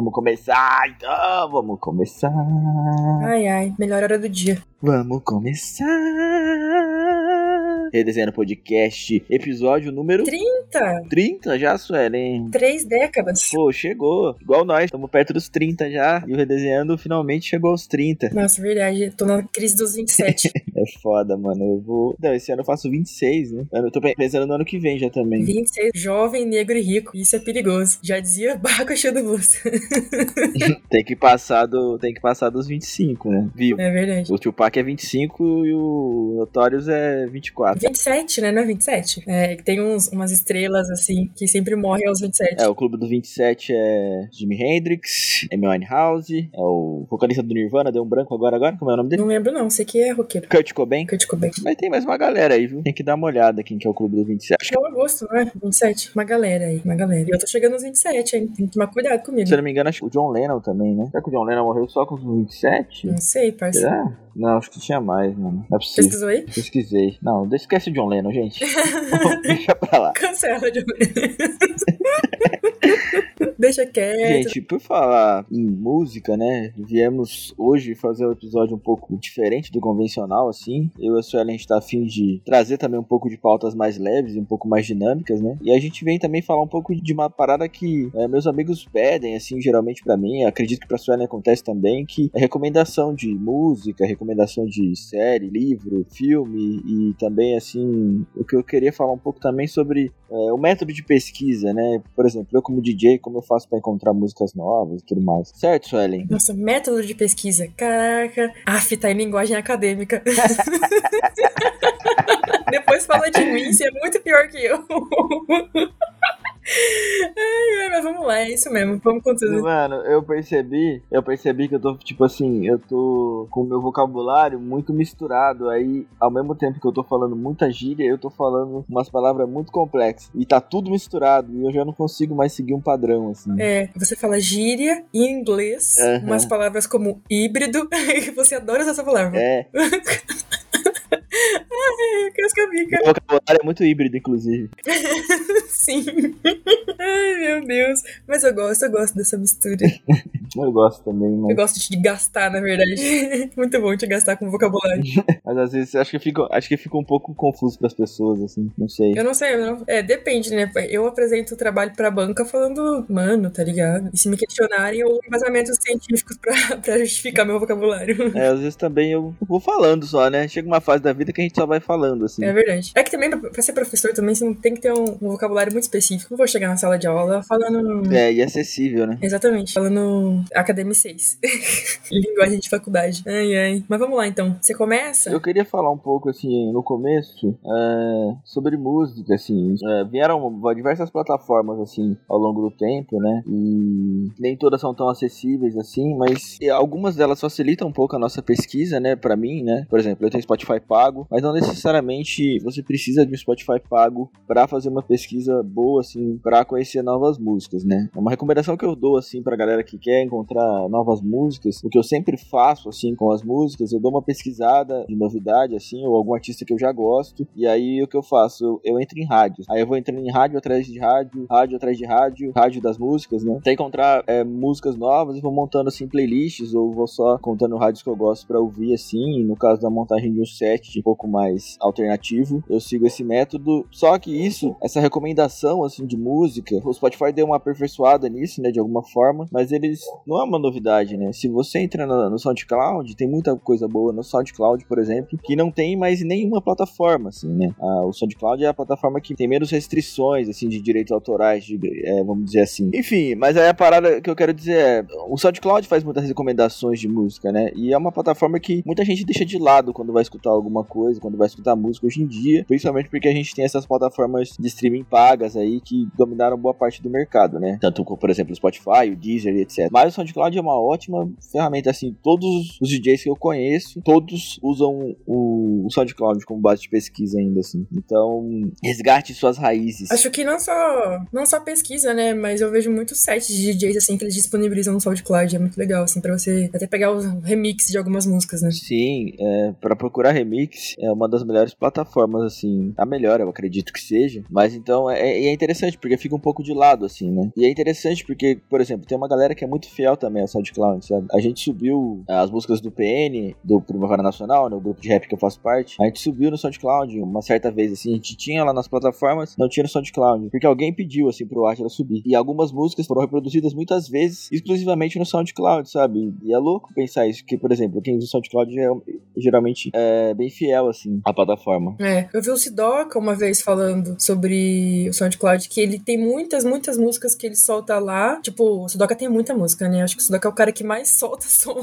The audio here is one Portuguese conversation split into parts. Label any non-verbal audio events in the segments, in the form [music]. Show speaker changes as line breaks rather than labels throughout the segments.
Vamos começar, então, vamos começar.
Ai, ai, melhor hora do dia.
Vamos começar. Redesenhando Podcast, episódio número
30!
30 já, Suelen.
Três décadas.
Pô, chegou. Igual nós, estamos perto dos 30 já. E o Redesenhando finalmente chegou aos 30.
Nossa, verdade. Tô na crise dos 27. [laughs]
É foda, mano. Eu vou. Não, esse ano eu faço 26, né? Eu tô pensando no ano que vem já também.
26, jovem, negro e rico. Isso é perigoso. Já dizia [laughs] Baco do Bus. [laughs]
tem que passar do. Tem que passar dos 25, né? Vivo.
É verdade.
O Tupac é 25 e o Notorious é 24.
27, né? Não é 27? É, tem uns, umas estrelas, assim, que sempre morrem aos 27.
É, o clube do 27 é Jimi Hendrix, Amy Winehouse, é o vocalista do Nirvana, deu um branco agora, agora, como é o nome dele?
Não lembro não, sei que é roqueiro.
Kurt Cobain.
Kurt Cobain.
Mas tem mais uma galera aí, viu? Tem que dar uma olhada quem que é o clube do 27.
Acho que é o agosto, não é? 27. Uma galera aí, uma galera. E eu tô chegando aos 27, hein? Tem que tomar cuidado comigo.
Se eu não me engano, acho que o John Lennon também, né? Será que o John Lennon morreu só com os 27?
Não sei, parceiro.
Será? Não, acho que tinha mais, mano. Não é possível.
Pesquisou aí?
Pesquisei. Não, esquece o John Lennon, gente. [laughs] [laughs] Deixa pra lá.
Cancela, John Lennon. [laughs] [laughs] Deixa quieto.
Gente, por falar em música, né? Viemos hoje fazer um episódio um pouco diferente do convencional, assim. Eu e a Suelen, a gente tá afim de trazer também um pouco de pautas mais leves e um pouco mais dinâmicas, né? E a gente vem também falar um pouco de uma parada que é, meus amigos pedem, assim, geralmente para mim. Acredito que pra Suelen acontece também, que é recomendação de música, recomendação de série, livro, filme e também, assim, o que eu queria falar um pouco também sobre é, o método de pesquisa, né? Por exemplo, eu como DJ, como eu faço para encontrar músicas novas e tudo mais. Certo, Suelen?
Nossa, método de pesquisa. Caraca. Af, tá em linguagem acadêmica. [laughs] Depois fala de mim, você é muito pior que eu. [laughs] Ai, mas vamos lá, é isso mesmo, vamos com tudo.
Mano, eu percebi, eu percebi que eu tô, tipo assim, eu tô com o meu vocabulário muito misturado. Aí, ao mesmo tempo que eu tô falando muita gíria, eu tô falando umas palavras muito complexas. E tá tudo misturado, e eu já não consigo mais seguir um padrão, assim.
É, você fala gíria em inglês,
Aham.
umas palavras como híbrido, [laughs] e você adora essa palavra.
É, [laughs]
Ai, casca bica.
meu vocabulário é muito híbrido, inclusive. [laughs]
Sim. Ai, meu Deus. Mas eu gosto, eu gosto dessa mistura. [laughs]
Eu gosto também,
Eu
mas,
gosto de gastar, na verdade. [laughs] Muito bom te gastar com vocabulário. [laughs]
mas às vezes acho que fica, acho que fica um pouco confuso pras pessoas, assim, não sei.
Eu não sei, eu não... é, depende, né? Eu apresento o trabalho pra banca falando, mano, tá ligado? E se me questionarem, eu embasamentos científicos pra, [laughs] pra justificar meu vocabulário.
É, às vezes também eu vou falando só, né? Chega uma fase da vida que a gente só vai falando, assim.
É verdade. É que também, pra, pra ser professor, também você tem que ter um, um vocabulário muito específico. Não vou chegar na sala de aula falando.
É, e acessível, né?
Exatamente, falando Academy 6. [laughs] Linguagem de faculdade. Ai, ai. Mas vamos lá então. Você começa?
Eu queria falar um pouco, assim, no começo, é, sobre música, assim. É, vieram diversas plataformas, assim, ao longo do tempo, né? E nem todas são tão acessíveis, assim, mas algumas delas facilitam um pouco a nossa pesquisa, né? Pra mim, né? Por exemplo, eu tenho Spotify pago, mas não necessariamente você precisa de um Spotify pago pra fazer uma pesquisa boa, assim, pra conhecer novas músicas, né? É uma recomendação que eu dou, assim, pra galera que quer encontrar novas músicas, o que eu sempre faço, assim, com as músicas, eu dou uma pesquisada de novidade, assim, ou algum artista que eu já gosto, e aí o que eu faço? Eu, eu entro em rádios. Aí eu vou entrando em rádio atrás de rádio, rádio atrás de rádio, rádio das músicas, né? Até encontrar é, músicas novas e vou montando, assim, playlists, ou vou só contando rádios que eu gosto pra ouvir, assim, no caso da montagem de um set um pouco mais alternativo, eu sigo esse método. Só que isso, essa recomendação, assim, de música, o Spotify deu uma aperfeiçoada nisso, né, de alguma forma, mas eles não é uma novidade, né? Se você entra no, SoundCloud, tem muita coisa boa no SoundCloud, por exemplo, que não tem mais nenhuma plataforma, assim, né? O SoundCloud é a plataforma que tem menos restrições, assim, de direitos autorais, de, é, vamos dizer assim. Enfim, mas aí a parada que eu quero dizer é, o SoundCloud faz muitas recomendações de música, né? E é uma plataforma que muita gente deixa de lado quando vai escutar alguma coisa, quando vai escutar música hoje em dia, principalmente porque a gente tem essas plataformas de streaming pagas aí que dominaram boa parte do mercado, né? Tanto como, por exemplo, o Spotify, o Deezer e etc. Mas o SoundCloud é uma ótima ferramenta, assim, todos os DJs que eu conheço, todos usam o, SoundCloud como base de pesquisa ainda, assim. Então, resgate suas raízes.
Acho que não só, não só pesquisa, né? Mas eu vejo muitos sites de DJs assim que eles disponibilizam no SoundCloud. É muito legal, assim, pra você até pegar os remix de algumas músicas, né?
Sim, é, para procurar remix, é uma das melhores plataformas, assim, a melhor, eu acredito que seja. Mas então é, é interessante, porque fica um pouco de lado, assim, né? E é interessante porque, por exemplo, tem uma galera que é muito fiel também ao SoundCloud, sabe? A gente subiu as músicas do PN, do Primavera Nacional, né, grupo de rap que eu faço parte. A gente subiu no SoundCloud uma certa vez, assim, a gente tinha lá nas plataformas, não tinha no SoundCloud, porque alguém pediu, assim, pro Atila subir. E algumas músicas foram reproduzidas muitas vezes exclusivamente no SoundCloud, sabe? E é louco pensar isso, que, por exemplo, quem usa o SoundCloud é, geralmente é bem fiel, assim, à plataforma.
É, eu vi o Sidoca uma vez falando sobre o SoundCloud, que ele tem muitas, muitas músicas que ele solta lá. Tipo, o Sidoca tem muita música, né? Acho que o Sidoca é o cara que mais solta [laughs] som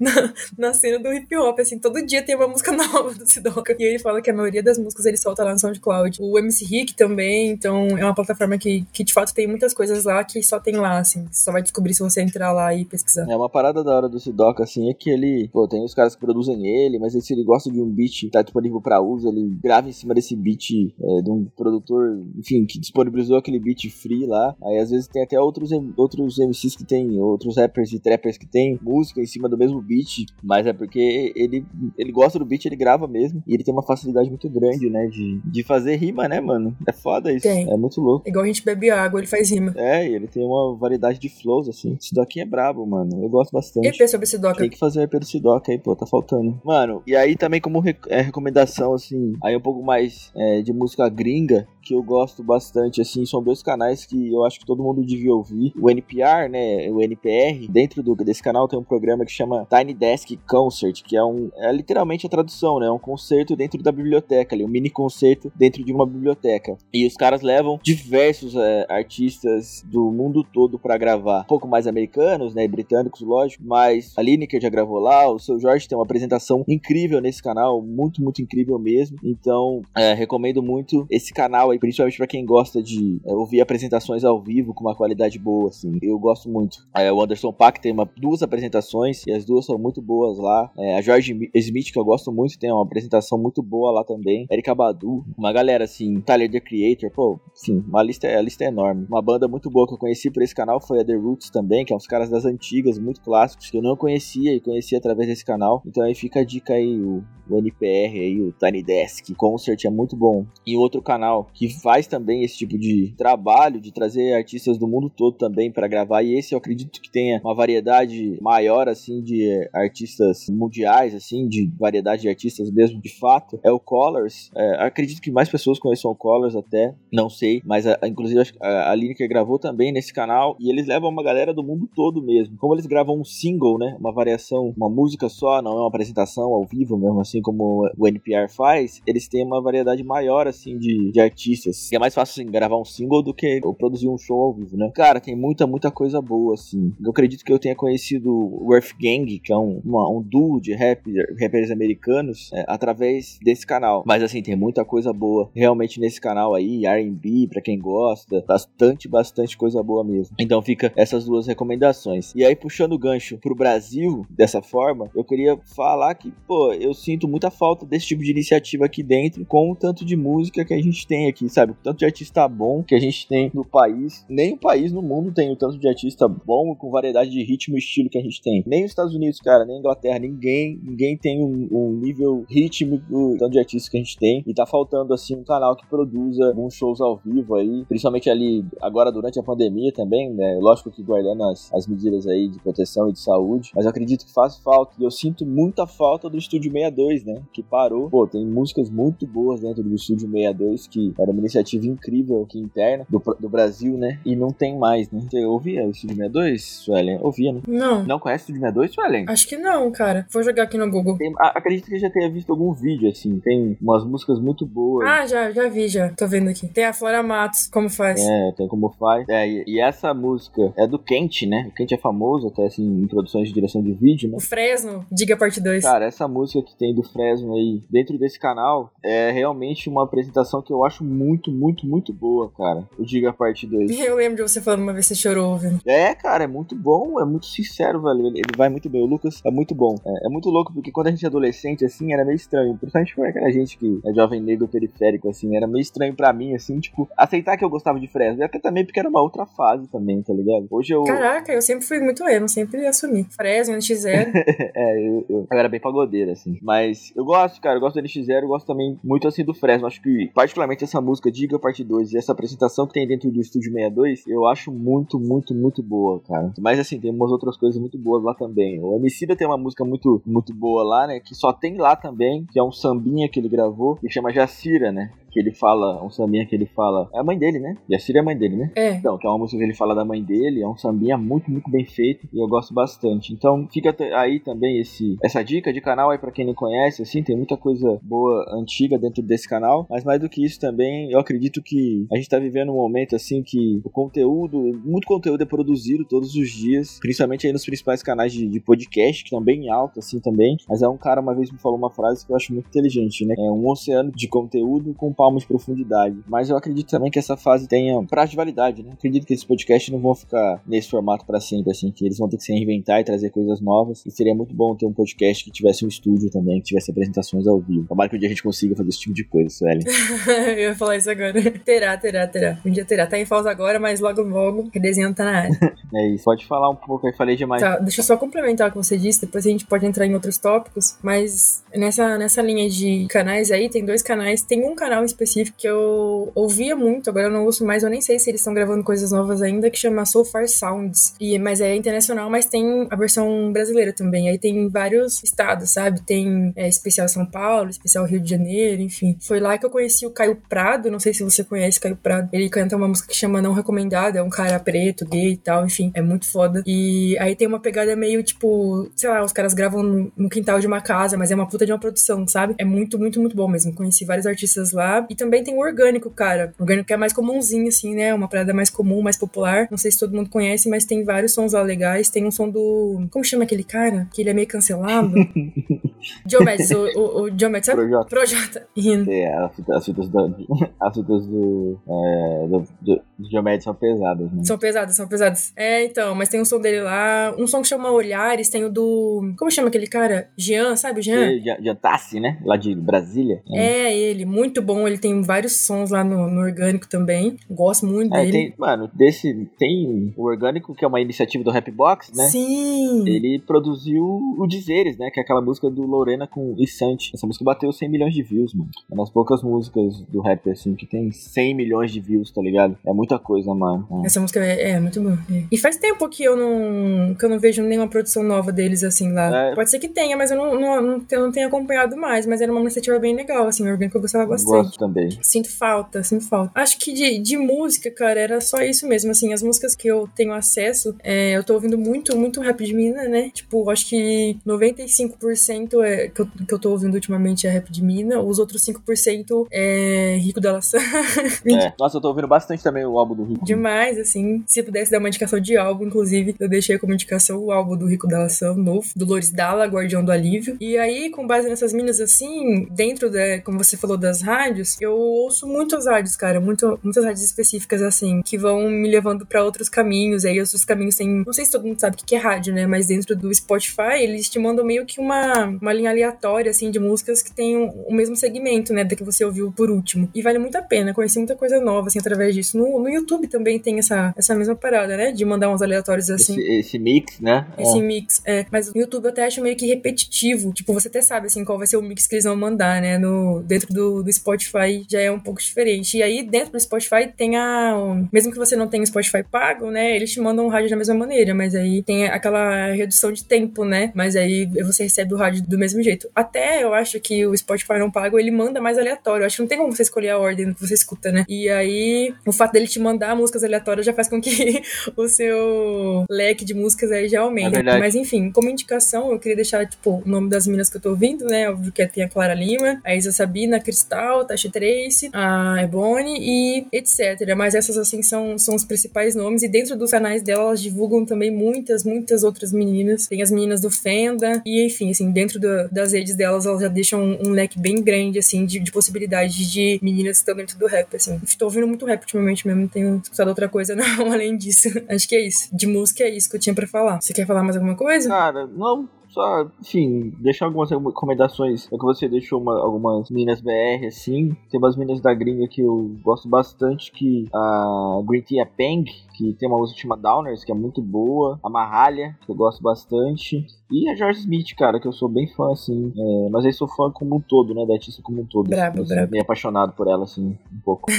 na, na cena do hip hop, assim, todo dia tem uma música [laughs] nova do Sidoca. E ele fala que a maioria das músicas ele solta lá no SoundCloud. O MC Rick também, então é uma plataforma que, que de fato tem muitas coisas lá que só tem lá, assim. Você só vai descobrir se você entrar lá e pesquisar.
É uma parada da hora do Sidoca, assim, é que ele, pô, tem os caras que produzem ele, mas se ele gosta de um beat tá disponível pra uso, ele grava em cima desse beat é, de um produtor, enfim, que disponibilizou aquele beat free lá. Aí às vezes tem até outros, outros MCs que tem, outros rappers e trappers que tem música em cima do mesmo beat, mas é porque ele, ele gosta do beat, ele grava mesmo, e ele tem uma facilidade muito grande, né, de, de fazer rima, né, mano? É foda isso. Tem. É muito louco.
Igual a gente bebe água, ele faz rima.
É, e ele tem uma variedade de flows, assim. Esse é brabo, mano. Eu gosto bastante.
EP sobre esse doc.
Tem que fazer o EP do Sidoca aí, pô, tá faltando. Mano, e aí também como re é, recomendação, assim, aí um pouco mais é, de música gringa, que eu gosto bastante, assim, são dois canais que eu acho que todo mundo devia ouvir. O NPR, né, o NPR, dentro do, desse canal tem um programa que chama Tiny Desk Concert, que é um, é literalmente a tradução, né, é um concerto dentro da biblioteca, ali, um mini concerto dentro de uma biblioteca. E os caras levam diversos é, artistas do mundo todo para gravar, um pouco mais americanos, né, britânicos, lógico, mas a Lineker já gravou lá, o seu Jorge tem uma apresentação incrível nesse canal, muito, muito incrível mesmo. Então, é, recomendo muito esse canal aí, principalmente para quem gosta de é, ouvir apresentações ao vivo com uma qualidade boa, assim. Eu gosto muito. É, o Anderson Paak tem uma, duas apresentações e as duas são muito boas lá. É, a George Smith, que eu gosto muito, tem uma apresentação muito boa lá também. Erika Badu, uma galera assim, Tyler The Creator, pô, sim, uma lista, a lista é enorme. Uma banda muito boa que eu conheci por esse canal foi a The Roots também, que é uns caras das antigas, muito clássicos, que eu não conhecia e conheci através desse canal. Então aí fica a dica aí, o, o NPR aí, o Tiny Desk Concert é muito bom. E outro canal que faz também esse tipo de trabalho, de trazer artistas do mundo todo também para gravar, e esse eu acredito que tenha uma variedade maior, assim, de artistas mundiais, assim, de variedade de artistas mesmo, de fato, é o Colors. É, acredito que mais pessoas conheçam o Colors até, não sei, mas a, a, inclusive a, a Lineker gravou também nesse canal, e eles levam uma galera do mundo todo mesmo. Como eles gravam um single, né, uma variação, uma música só, não é uma apresentação ao vivo mesmo, assim como o NPR faz, eles têm uma variedade maior, assim, de, de artistas. E é mais fácil, assim, gravar um single do que produzir um show ao vivo, né? Cara, tem muita, muita coisa boa, assim. Eu acredito que eu tenha conhecido o Earth Gang, que é um, uma, um duo de rap, rappers americanos, é, através desse canal. Mas, assim, tem muita coisa boa realmente nesse canal aí, R&B, pra quem gosta, bastante, bastante coisa boa mesmo. Então fica essas duas recomendações. E aí, puxando o gancho pro Brasil, dessa forma, eu queria falar que, pô, eu sinto muita falta desse tipo de iniciativa aqui dentro, com o tanto de música que a gente tem aqui, sabe? O tanto de artista bom que a gente tem no país. Nem o país no mundo tem o tanto de artista bom com variedade de ritmo e estilo que a gente tem. Nem os Estados Unidos, cara, nem a Inglaterra, ninguém, ninguém tem um, um nível ritmo do tanto de artistas que a gente tem. E tá faltando, assim, um canal que produza alguns shows ao vivo aí, principalmente ali agora durante a pandemia também, né? Lógico que guardando as, as medidas aí de proteção e de saúde, mas eu acredito que faz falta. E eu sinto muita falta do Estúdio 62, né? Que parou. Pô, tem músicas muito boas dentro do Estúdio 62, que era uma iniciativa incrível aqui interna do, do Brasil, né? E não tem mais, né? Você ouvia o Estúdio 62, Suelen? Ouvia, né?
Não.
Não conhece o Estúdio 62, Suelen?
Acho que não, cara. Vou jogar aqui no Google.
Tem, acredito que já tenha visto algum vídeo, assim. Tem umas músicas muito boas.
Ah, já, já vi, já. Tô vendo aqui. Tem a Flora Matos, como faz.
É, tem como faz. É, e, e essa música é do Kent, né? O Kent é famoso, até assim, em produções de direção de vídeo, né?
O Fresno, diga parte 2.
Cara, essa música que tem do Fresno aí dentro desse canal é realmente uma apresentação que eu acho muito, muito, muito boa, cara. O Diga Parte 2.
Eu lembro de você falando uma vez que você chorou ouvindo.
É, cara, é muito bom, é muito sincero, velho. Ele, vai muito bem. O Lucas é muito bom. É, é, muito louco, porque quando a gente é adolescente, assim, era meio estranho. Principalmente pra aquela gente que é jovem negro periférico, assim, era meio estranho pra mim, assim, tipo, aceitar que eu gostava de Fresno. E até também porque era uma outra fase também, tá ligado? Hoje eu.
Caraca, eu sempre fui muito emo, sempre assumi. Fresno, NX0. [laughs]
é, eu, eu, eu, era bem pagodeiro, assim. Mas eu gosto, cara, eu gosto do NX0, eu gosto também muito assim do Fresno. Acho que, particularmente, essa música Diga Parte 2 e essa apresentação que tem dentro do Estúdio 62, eu acho muito, muito, muito boa, cara. Mas assim, tem umas outras coisas muito boas lá também. O Emicida tem uma música muito, muito boa lá, né? Que só tem lá também, que é um sambinha que ele gravou, que chama Jacira, né? Que ele fala, um sambinha que ele fala. É a mãe dele, né? Yacira é a mãe dele, né?
É.
Então, que é uma música que ele fala da mãe dele, é um sambinha muito, muito bem feito e eu gosto bastante. Então, fica aí também esse, essa dica de canal aí para quem não conhece, assim, tem muita coisa boa, antiga dentro desse canal, mas mais do que isso também, eu acredito que a gente tá vivendo um momento assim que o conteúdo, muito conteúdo é produzido todos os dias, principalmente aí nos principais canais de, de podcast, que estão bem alto assim também, mas é um cara uma vez me falou uma frase que eu acho muito inteligente, né? É um oceano de conteúdo com palmos de profundidade. Mas eu acredito também que essa fase tenha prazo de validade, né? Acredito que esses podcasts não vão ficar nesse formato para sempre, assim, que eles vão ter que se reinventar e trazer coisas novas. E seria muito bom ter um podcast que tivesse um estúdio também, que tivesse apresentações ao vivo. Tomara que um dia a gente consiga fazer esse tipo de coisa, Sueli. [laughs]
eu ia falar isso agora. terá, terá, terá. Um dia terá. Tá em pausa agora, mas logo, logo, o desenho tá na área. [laughs]
é isso. Pode falar um pouco aí, falei demais.
Tá, deixa eu só complementar o que você disse, depois a gente pode entrar em outros tópicos, mas nessa, nessa linha de canais aí, tem dois canais. Tem um canal específico que eu ouvia muito, agora eu não ouço mais, eu nem sei se eles estão gravando coisas novas ainda, que chama So Far Sounds. E, mas é internacional, mas tem a versão brasileira também. Aí tem vários estados, sabe? Tem é, especial São Paulo, especial Rio de Janeiro, enfim. Foi lá que eu conheci o Caio Prado, não sei se você conhece Caio Prado. Ele canta uma música que chama Não Recomendada, é um cara preto, gay e tal, enfim, é muito foda. E aí tem uma pegada meio tipo, sei lá, os caras gravam no, no quintal de uma casa, mas é uma puta de uma produção, sabe? É muito, muito, muito bom mesmo. Conheci vários artistas lá. E também tem o orgânico, cara. O orgânico é mais comumzinho, assim, né? Uma parada mais comum, mais popular. Não sei se todo mundo conhece, mas tem vários sons lá legais. Tem um som do. Como chama aquele cara? Que ele é meio cancelado. [laughs] Diomedes, o, o, o Diomedes, sabe?
Projota.
Projota.
É, as fitas, as fitas do. As fitas do. É, do, do, do Diomedes são pesadas, né?
São pesadas, são pesadas. É, então, mas tem um som dele lá. Um som que chama Olhares, tem o do. Como chama aquele cara? Jean, sabe o Jean?
Jean Tassi, né? Lá de Brasília.
É. é, ele, muito bom. Ele tem vários sons lá no, no orgânico também. Gosto muito é, dele.
Tem, mano, desse. Tem o orgânico, que é uma iniciativa do Rapbox, né?
Sim.
Ele produziu o Dizeres, né? Que é aquela música do Lorena com Isante. Essa música bateu 100 milhões de views, mano. É uma das poucas músicas do rap, assim, que tem 100 milhões de views, tá ligado? É muita coisa, mano.
É. Essa música é, é muito boa. É. E faz tempo que eu não que eu não vejo nenhuma produção nova deles, assim, lá. É. Pode ser que tenha, mas eu não, não, não, eu não tenho acompanhado mais. Mas era uma iniciativa bem legal, assim, o orgânico eu gostava bastante.
Gosto também.
Sinto falta, sinto falta. Acho que de, de música, cara, era só isso mesmo, assim, as músicas que eu tenho acesso, é, eu tô ouvindo muito, muito rap de mina, né? Tipo, acho que 95% é, que, eu, que eu tô ouvindo ultimamente é rap de mina, os outros 5% é Rico da Laçã. [laughs]
é. Nossa, eu tô ouvindo bastante também o álbum do Rico.
Demais, assim. Se pudesse dar uma indicação de álbum, inclusive, eu deixei como indicação o álbum do Rico da Laçã, novo, Dolores Dalla, Guardião do Alívio. E aí, com base nessas minas, assim, dentro, da, como você falou, das rádios, eu ouço muitas rádios, cara, muito, muitas rádios específicas, assim, que vão me levando para outros caminhos. Aí, outros caminhos têm. Não sei se todo mundo sabe o que é rádio, né? Mas dentro do Spotify, eles te mandam meio que uma, uma linha aleatória, assim, de músicas que tem o, o mesmo segmento, né? Da que você ouviu por último. E vale muito a pena. Conheci muita coisa nova, assim, através disso. No, no YouTube também tem essa, essa mesma parada, né? De mandar uns aleatórios assim.
Esse, esse mix, né?
Esse é. mix, é. Mas no YouTube eu até acho meio que repetitivo. Tipo, você até sabe, assim, qual vai ser o mix que eles vão mandar, né? No, dentro do, do Spotify já é um pouco diferente. E aí, dentro do Spotify, tem a. Mesmo que você não tenha Spotify pago, né? Eles te mandam o rádio da mesma maneira, mas aí tem aquela redução de tempo, né? Mas aí você recebe o rádio do mesmo jeito. Até eu acho que o Spotify não pago, ele manda mais aleatório. Eu acho que não tem como você escolher a ordem que você escuta, né? E aí, o fato dele te mandar músicas aleatórias já faz com que [laughs] o seu leque de músicas aí já aumente. É mas enfim, como indicação, eu queria deixar, tipo, o nome das minas que eu tô ouvindo, né? Óbvio que tem a Clara Lima, a Isa Sabina, a Cristal, Tasha Ash Trace, a Ebony e etc. Mas essas, assim, são, são os principais nomes. E dentro dos canais dela, elas divulgam também muitas, muitas outras meninas. Tem as meninas do Fenda. E, enfim, assim, dentro do, das redes delas, elas já deixam um, um leque bem grande, assim, de, de possibilidades de meninas que estão dentro do rap, assim. Estou ouvindo muito rap ultimamente mesmo, não tenho escutado outra coisa, [laughs] não, além disso. Acho que é isso. De música é isso que eu tinha pra falar. Você quer falar mais alguma coisa?
Cara, não, só, enfim, deixar algumas recomendações. É que você deixou uma, algumas minas BR, assim. Tem umas minas da gringa que eu gosto bastante, que a Green Tea Peng, que tem uma música que chama Downers, que é muito boa. A Marralha, que eu gosto bastante. E a George Smith, cara, que eu sou bem fã, assim. É, mas aí sou fã como um todo, né? Da artista como um todo.
Brabo,
assim,
brabo.
Meio apaixonado por ela, assim, um pouco. [laughs]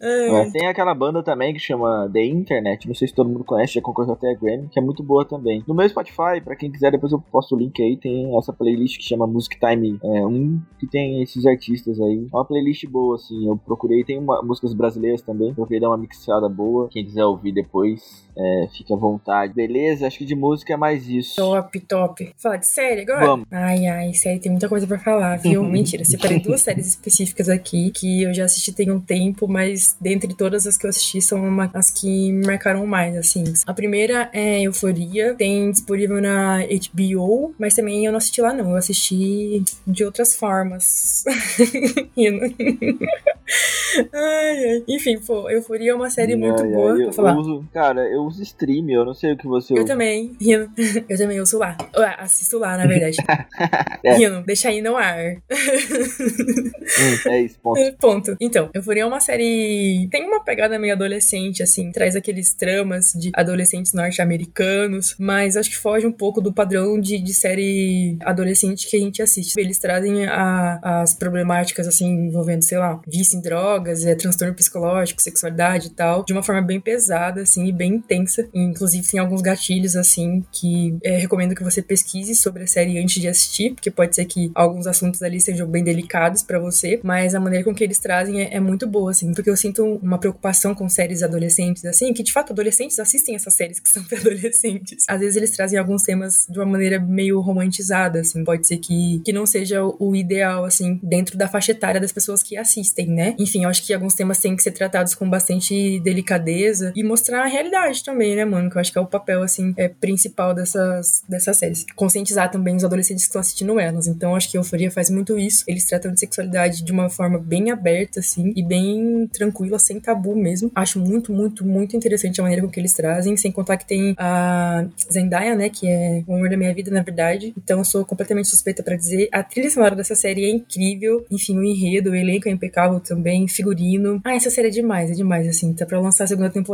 É, tem aquela banda também que chama The Internet. Não sei se todo mundo conhece, já concorreu até a Grammy, que é muito boa também. No meu Spotify, pra quem quiser, depois eu posto o link aí. Tem essa playlist que chama Music Time é, 1, que tem esses artistas aí. É uma playlist boa, assim. Eu procurei, tem uma, músicas brasileiras também. Procurei dar uma mixada boa. Quem quiser ouvir depois, é, fique à vontade. Beleza? Acho que de música é mais isso.
Top, top. Falar de série agora?
Vamos.
Ai, ai, série tem muita coisa pra falar, viu? [laughs] Mentira, separei duas séries específicas aqui que eu já assisti tem um tempo, mas dentre todas as que eu assisti são uma, as que me marcaram mais, assim. A primeira é Euforia, tem disponível na HBO, mas também eu não assisti lá não, eu assisti de outras formas. [laughs] [laughs] ai, ai. Enfim, pô, Euforia é uma série muito
ai,
boa.
Eu,
falar.
eu uso, cara, eu uso stream, eu não sei o que você
Eu
usa.
também, Rino. [laughs] Eu também uso lá. Ué, assisto lá, na verdade. [laughs]
É.
Rino, deixa aí no ar.
Hum, é isso, ponto. [laughs]
Ponto. Então, Euforia é uma série. Tem uma pegada meio adolescente, assim, traz aqueles tramas de adolescentes norte-americanos, mas acho que foge um pouco do padrão de, de série adolescente que a gente assiste. Eles trazem a- as problemáticas, assim, envolvendo, sei lá, vício em drogas, é, transtorno psicológico, sexualidade e tal, de uma forma bem pesada, assim, e bem intensa. E, inclusive, tem alguns gatilhos, assim, que é, recomendo que você pesquise sobre a série antes de assistir, porque pode ser que alguns assuntos ali sejam bem delicados pra você, mas a maneira com que eles trazem é, é muito boa, assim, porque eu sinto uma preocupação com séries adolescentes, assim, que de fato adolescentes assistem essas séries que [laughs] são pra adolescentes. Às vezes eles trazem alguns temas de uma maneira meio romantizada, assim, pode ser que, que não seja o ideal, assim, dentro da faixa etária das pessoas que assistem, né? Enfim, eu acho que alguns temas têm que ser tratados com bastante delicadeza e mostrar a realidade também, né, mano? Que eu acho que é o papel, assim, é, principal dessas, dessas séries. Conscientizar também os adolescentes que estão assistindo elas. Então, acho que a Euforia faz muito isso. Eles tratam de sexualidade de uma forma bem aberta, assim, e bem tranquila, sem tabu mesmo. Acho muito, muito, muito interessante a maneira com que eles trazem, sem contar que tem a Zendaya, né, que é o amor da minha vida, na verdade. Então, eu sou completamente suspeita pra dizer. A trilha sonora dessa série é incrível. Enfim, o enredo, o elenco é impecável também, figurino. Ah, essa série é demais, é demais, assim. Tá pra lançar a segunda temporada,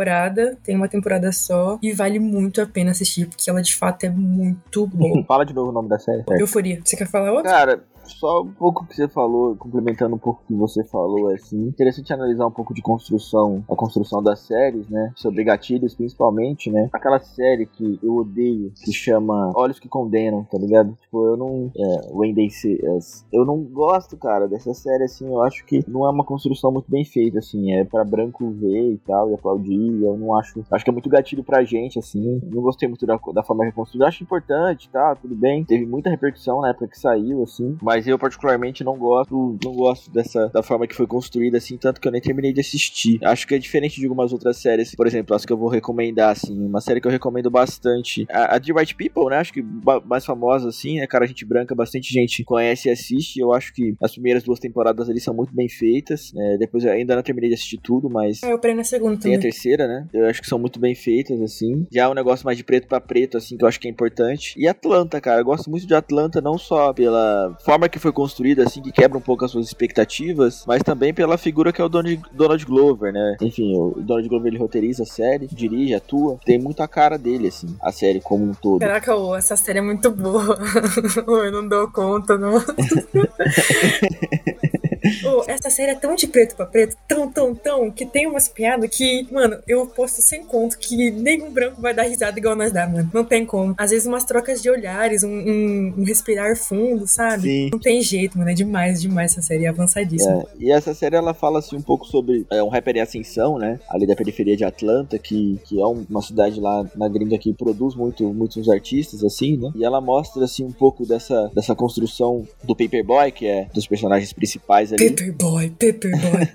tem uma temporada só, e vale muito a pena assistir, porque ela de fato é muito boa. [laughs]
Fala de novo o nome da série.
Euforia. Você quer falar outra?
Cara, só um pouco que você falou, complementando um pouco o que você falou, é assim, interessante analisar um pouco de construção, a construção das séries, né? Sobre gatilhos, principalmente, né? Aquela série que eu odeio, que chama Olhos que Condenam, tá ligado? Tipo, eu não. É, Us. Eu não gosto, cara, dessa série, assim, eu acho que não é uma construção muito bem feita, assim, é pra branco ver e tal, e aplaudir, eu não acho. Acho que é muito gatilho pra gente, assim. Não gostei muito da, da forma que é construída. Acho importante, tá? Tudo bem. Teve muita repercussão na época que saiu, assim. Mas eu, particularmente, não gosto. Não gosto dessa da forma que foi construída, assim, tanto que eu nem terminei de assistir. Acho que é diferente de algumas outras séries. Por exemplo, as que eu vou recomendar, assim. Uma série que eu recomendo bastante. A, a The Right People, né? Acho que mais famosa, assim, né? Cara, gente branca, bastante gente conhece e assiste. Eu acho que as primeiras duas temporadas ali são muito bem feitas. né? depois eu ainda não terminei de assistir tudo, mas.
Ah, eu parei na segunda
Tem a terceira, né? Eu acho que são muito bem feitas, assim. Já é um negócio mais de preto pra preto, assim, que eu acho que é importante. E Atlanta, cara. Eu gosto muito de Atlanta, não só pela forma que foi construída, assim, que quebra um pouco as suas expectativas, mas também pela figura que é o Donald, Donald Glover, né? Enfim, o Donald Glover ele roteiriza a série, dirige, atua. Tem muita cara dele, assim, a série como um todo.
Caraca, essa série é muito boa. [laughs] Eu não dou conta, não. [laughs] Ô, essa série é tão de preto pra preto, tão, tão, tão, que tem umas piadas que, mano, eu posto sem conto que nenhum branco vai dar risada igual nós dá, mano. Não tem como. Às vezes umas trocas de olhares, um, um- um respirar fundo, sabe?
Sim.
Não tem jeito, mano. É demais, demais essa série. É avançadíssima.
É, e essa série ela fala assim um pouco sobre é, um rapper em ascensão, né? Ali da periferia de Atlanta, que, que é um- uma cidade lá na gringa que produz muito, muitos artistas, assim, né? E ela mostra assim um pouco dessa, dessa construção do Paperboy, que é dos personagens principais sociais ali.
Paperboy, Paperboy.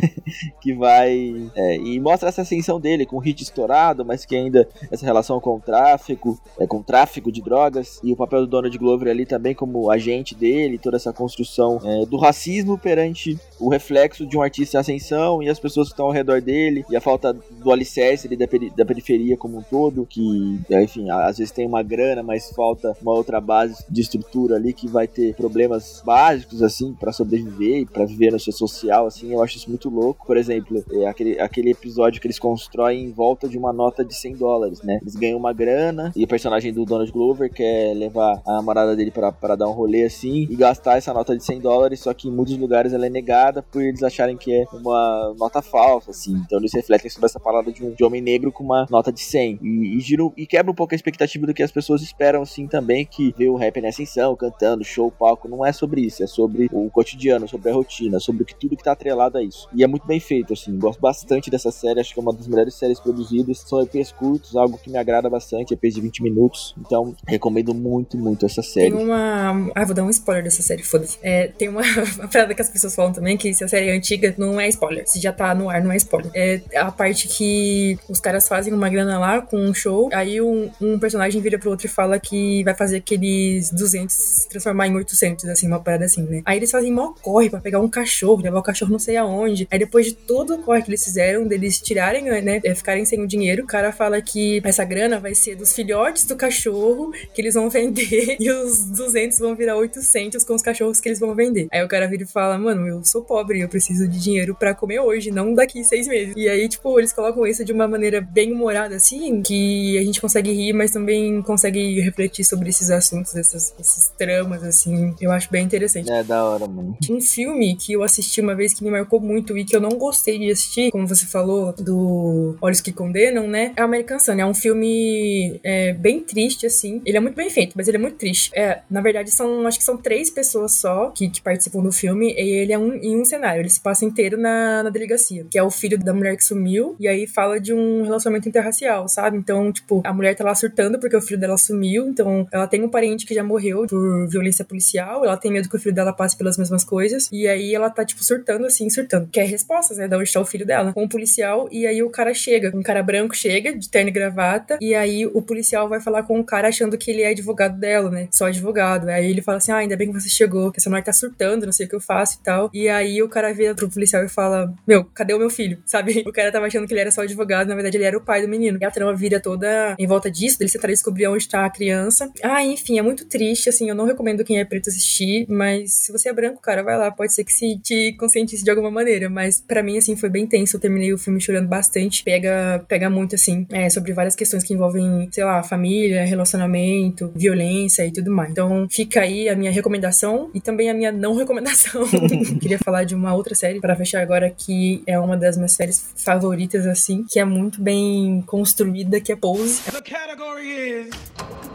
[laughs]
que vai. É, e mostra essa ascensão dele com o hit estourado, mas que ainda essa relação com o tráfico, é, com o tráfico de drogas, e o papel do Donald Glover ali também como agente dele, toda essa construção é, do racismo perante o reflexo de um artista em ascensão e as pessoas que estão ao redor dele, e a falta do alicerce ali da, peri da periferia como um todo, que, enfim, às vezes tem uma grana, mas falta uma outra base de estrutura ali que vai ter problemas básicos, assim, para sobreviver e para viver no seu social, assim, eu acho isso muito louco. Por exemplo, é aquele, aquele episódio que eles constroem em volta de uma nota de 100 dólares, né? Eles ganham uma grana e o personagem do Donald Glover quer levar a namorada dele para dar um rolê assim e gastar essa nota de 100 dólares, só que em muitos lugares ela é negada por eles acharem que é uma nota falsa, assim. Então eles refletem sobre essa palavra de um de homem negro com uma nota de 100 e, e, e quebra um pouco a expectativa do que as pessoas esperam, assim, também, que vê o rap na ascensão, cantando, show, palco, não é sobre isso, é sobre o cotidiano, sobre a rotina, sobre tudo que tá atrelado a isso. E é muito bem feito, assim, gosto bastante dessa série, acho que é uma das melhores séries produzidas, são EPs curtos, algo que me agrada bastante, EPs de 20 minutos, então recomendo muito, muito essa série.
Tem uma... Ah, vou dar um spoiler dessa série, foda-se. É, tem uma... [laughs] uma parada que as pessoas falam também, que se a série é antiga, não é spoiler. Se já tá no ar, não é spoiler. É a parte que os caras fazem uma grana lá com um show, aí um, um personagem vira pro outro e fala que vai fazer aqueles 200 se transformar em 800, assim, uma parada assim, né? Aí eles fazem mó corre pra pegar um cachorro, levar o cachorro não sei aonde. Aí depois de todo o corre que eles fizeram, deles tirarem, né, é, ficarem sem o dinheiro, o cara fala que essa grana vai ser dos filhotes do cachorro que eles vão [laughs] vender e os 200 vão virar 800 com os cachorros que eles vão vender. Aí o cara vira e fala, mano, eu sou pobre, eu preciso de dinheiro para comer hoje, não daqui seis meses. E aí, tipo, eles colocam isso de uma maneira bem humorada, assim, que a gente consegue rir, mas também consegue refletir sobre esses assuntos, essas, esses tramas, assim. Eu acho bem interessante.
É, da hora, mano.
Um filme que eu assisti uma vez que me marcou muito e que eu não gostei de assistir, como você falou, do Olhos que Condenam, né? É American Sun. É um filme é, bem triste, assim. Ele é muito bem feito, mas ele é muito triste. É, na verdade, são, acho que são três pessoas só que, que participam do filme e ele é um, em um cenário. Ele se passa inteiro na, na delegacia, que é o filho da mulher que sumiu, e aí fala de um relacionamento interracial, sabe? Então, tipo, a mulher tá lá surtando porque o filho dela sumiu, então ela tem um parente que já morreu por violência policial, ela tem medo que o filho dela passe pelas mesmas coisas, e aí ela tá, tipo, surtando assim, surtando. Quer respostas, né? Da onde tá o filho dela. Com um policial, e aí o cara chega, um cara branco chega, de terno e gravata, e aí o policial vai falar com o cara achando que ele é advogado dela, né? Só advogado. Aí ele fala assim: ah, ainda bem que você chegou, que essa mulher tá surtando, não sei o que eu faço e tal. E aí o cara vira pro policial e fala: Meu, cadê o meu filho? [laughs] Sabe? O cara tava achando que ele era só advogado, na verdade ele era o pai do menino. E a trama vira toda em volta disso, dele tentar descobrir onde tá a criança. Ah, enfim, é muito triste, assim, eu não recomendo quem é preto assistir, mas se você é branco, cara, vai lá, pode ser que se te conscientize de alguma maneira. Mas para mim, assim, foi bem tenso, eu terminei o filme chorando bastante. Pega, pega muito, assim, é, sobre várias questões que envolvem, sei lá, família, relacionamento, violência e tudo mais. Então, fica aí a minha recomendação e também a minha não recomendação. [laughs] Queria falar de uma outra série para fechar agora que é uma das minhas séries favoritas, assim, que é muito bem construída, que é Pose. The category is